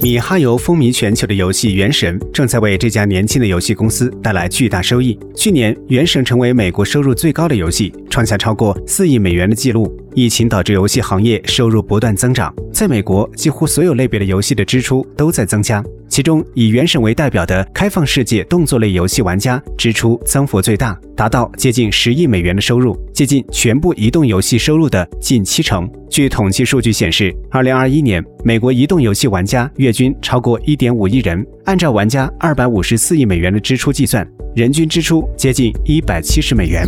米哈游风靡全球的游戏《原神》正在为这家年轻的游戏公司带来巨大收益。去年，《原神》成为美国收入最高的游戏，创下超过四亿美元的纪录。疫情导致游戏行业收入不断增长，在美国，几乎所有类别的游戏的支出都在增加。其中，以《原神》为代表的开放世界动作类游戏玩家支出增幅最大，达到接近十亿美元的收入，接近全部移动游戏收入的近七成。据统计数据显示，二零二一年美国移动游戏玩家月均超过一点五亿人，按照玩家二百五十四亿美元的支出计算，人均支出接近一百七十美元。